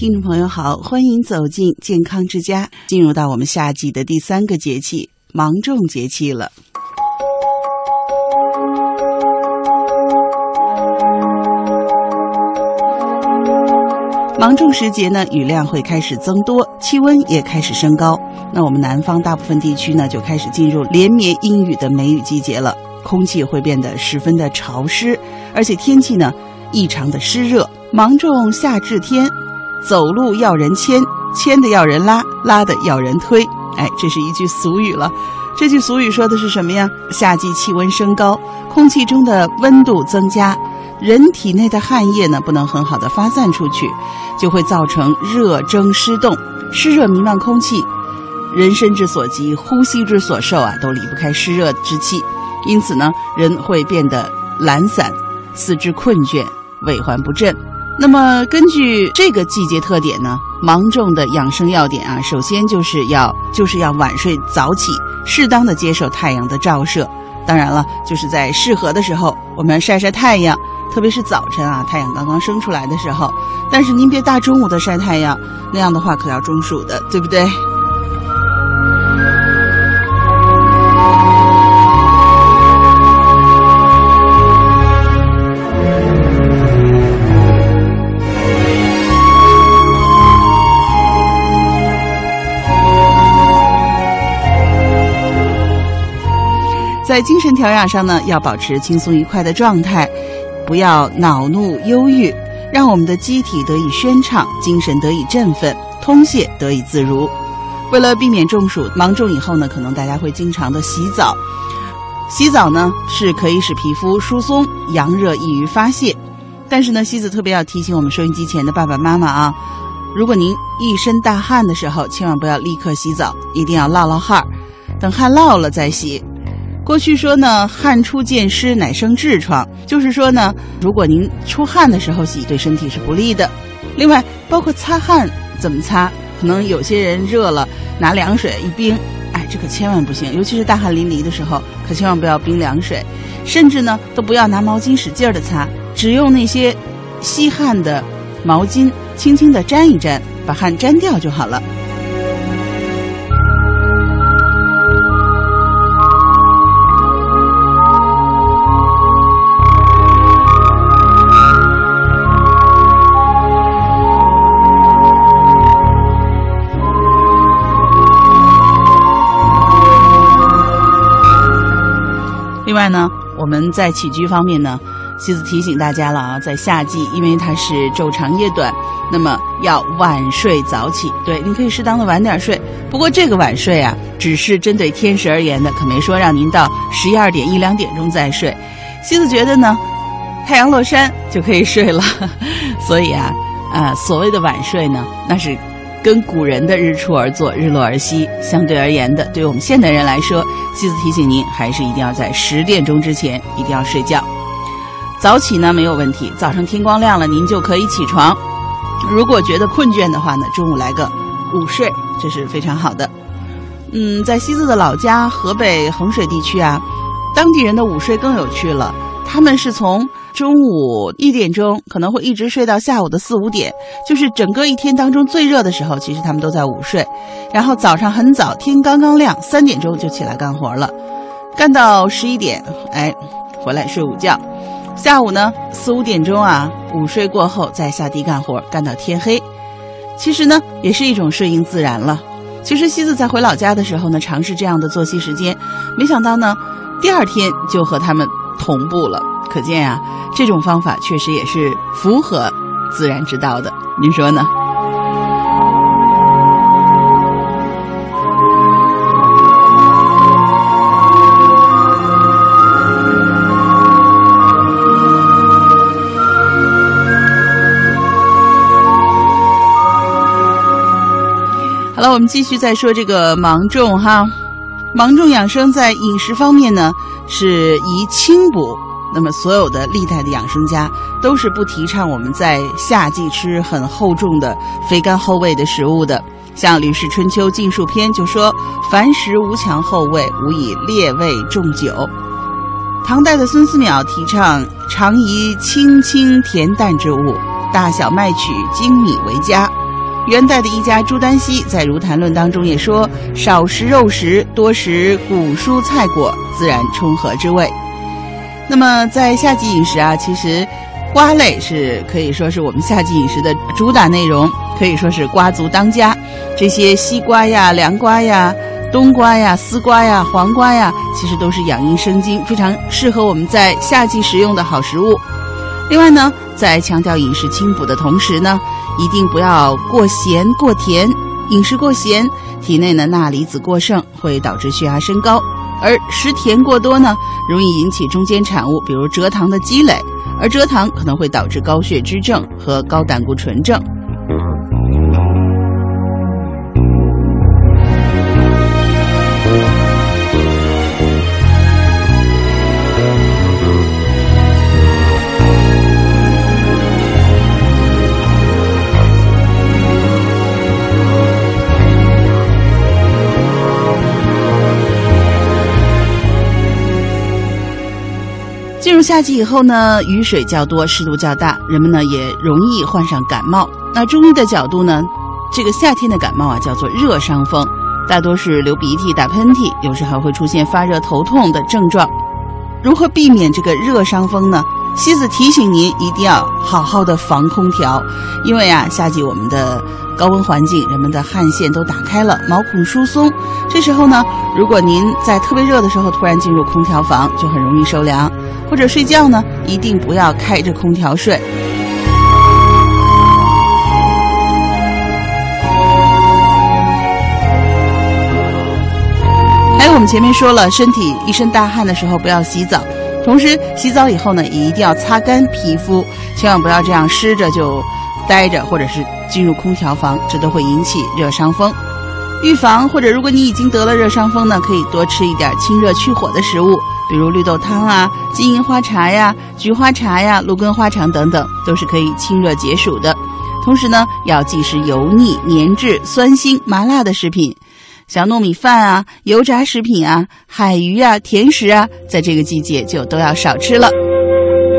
听众朋友好，欢迎走进健康之家，进入到我们夏季的第三个节气——芒种节气了。芒种时节呢，雨量会开始增多，气温也开始升高。那我们南方大部分地区呢，就开始进入连绵阴雨的梅雨季节了，空气会变得十分的潮湿，而且天气呢异常的湿热。芒种夏至天，走路要人牵，牵的要人拉，拉的要人推。哎，这是一句俗语了。这句俗语说的是什么呀？夏季气温升高，空气中的温度增加。人体内的汗液呢，不能很好的发散出去，就会造成热蒸湿冻，湿热弥漫空气，人身之所及，呼吸之所受啊，都离不开湿热之气，因此呢，人会变得懒散，四肢困倦，尾环不振。那么根据这个季节特点呢，芒种的养生要点啊，首先就是要就是要晚睡早起，适当的接受太阳的照射，当然了，就是在适合的时候，我们晒晒太阳。特别是早晨啊，太阳刚刚升出来的时候，但是您别大中午的晒太阳，那样的话可要中暑的，对不对？在精神调养上呢，要保持轻松愉快的状态。不要恼怒忧郁，让我们的机体得以宣畅，精神得以振奋，通泄得以自如。为了避免中暑，芒种以后呢，可能大家会经常的洗澡。洗澡呢是可以使皮肤疏松，阳热易于发泄。但是呢，西子特别要提醒我们收音机前的爸爸妈妈啊，如果您一身大汗的时候，千万不要立刻洗澡，一定要落落汗儿，等汗落了再洗。过去说呢，汗出见湿乃生痔疮，就是说呢，如果您出汗的时候洗，对身体是不利的。另外，包括擦汗怎么擦，可能有些人热了，拿凉水一冰，哎，这可千万不行，尤其是大汗淋漓的时候，可千万不要冰凉水，甚至呢，都不要拿毛巾使劲儿的擦，只用那些吸汗的毛巾，轻轻的沾一沾，把汗沾掉就好了。另外呢，我们在起居方面呢，西子提醒大家了啊，在夏季，因为它是昼长夜短，那么要晚睡早起。对，您可以适当的晚点睡，不过这个晚睡啊，只是针对天时而言的，可没说让您到十一二点、一两点钟再睡。西子觉得呢，太阳落山就可以睡了，所以啊，啊，所谓的晚睡呢，那是。跟古人的日出而作，日落而息相对而言的，对我们现代人来说，妻子提醒您，还是一定要在十点钟之前一定要睡觉。早起呢没有问题，早上天光亮了您就可以起床。如果觉得困倦的话呢，中午来个午睡，这是非常好的。嗯，在西子的老家河北衡水地区啊，当地人的午睡更有趣了，他们是从。中午一点钟可能会一直睡到下午的四五点，就是整个一天当中最热的时候，其实他们都在午睡。然后早上很早，天刚刚亮，三点钟就起来干活了，干到十一点，哎，回来睡午觉。下午呢，四五点钟啊，午睡过后再下地干活，干到天黑。其实呢，也是一种顺应自然了。其实西子在回老家的时候呢，尝试这样的作息时间，没想到呢，第二天就和他们同步了。可见啊，这种方法确实也是符合自然之道的，您说呢？好了，我们继续再说这个芒种哈，芒种养生在饮食方面呢，是以清补。那么，所有的历代的养生家都是不提倡我们在夏季吃很厚重的肥甘厚味的食物的。像《吕氏春秋·禁术篇》就说：“凡食无强厚味，无以烈味重酒。”唐代的孙思邈提倡常宜清清甜淡之物，大小麦曲精米为佳。元代的医家朱丹溪在《如谈论》当中也说：“少食肉食，多食谷蔬菜果，自然充和之味。”那么在夏季饮食啊，其实瓜类是可以说是我们夏季饮食的主打内容，可以说是瓜族当家。这些西瓜呀、凉瓜呀、冬瓜呀、丝瓜呀、黄瓜呀，其实都是养阴生津，非常适合我们在夏季食用的好食物。另外呢，在强调饮食清补的同时呢，一定不要过咸过甜。饮食过咸，体内的钠离子过剩，会导致血压升高；而食甜过多呢，容易引起中间产物，比如蔗糖的积累，而蔗糖可能会导致高血脂症和高胆固醇症。夏季以后呢，雨水较多，湿度较大，人们呢也容易患上感冒。那中医的角度呢，这个夏天的感冒啊叫做热伤风，大多是流鼻涕、打喷嚏，有时还会出现发热、头痛的症状。如何避免这个热伤风呢？西子提醒您一定要好好的防空调，因为啊，夏季我们的高温环境，人们的汗腺都打开了，毛孔疏松。这时候呢，如果您在特别热的时候突然进入空调房，就很容易受凉。或者睡觉呢，一定不要开着空调睡。还有我们前面说了，身体一身大汗的时候不要洗澡，同时洗澡以后呢，也一定要擦干皮肤，千万不要这样湿着就待着，或者是进入空调房，这都会引起热伤风。预防或者如果你已经得了热伤风呢，可以多吃一点清热去火的食物。比如绿豆汤啊、金银花茶呀、菊花茶呀、芦根花茶等等，都是可以清热解暑的。同时呢，要忌食油腻、粘滞、酸腥、麻辣的食品，像糯米饭啊、油炸食品啊、海鱼啊、甜食啊，在这个季节就都要少吃了。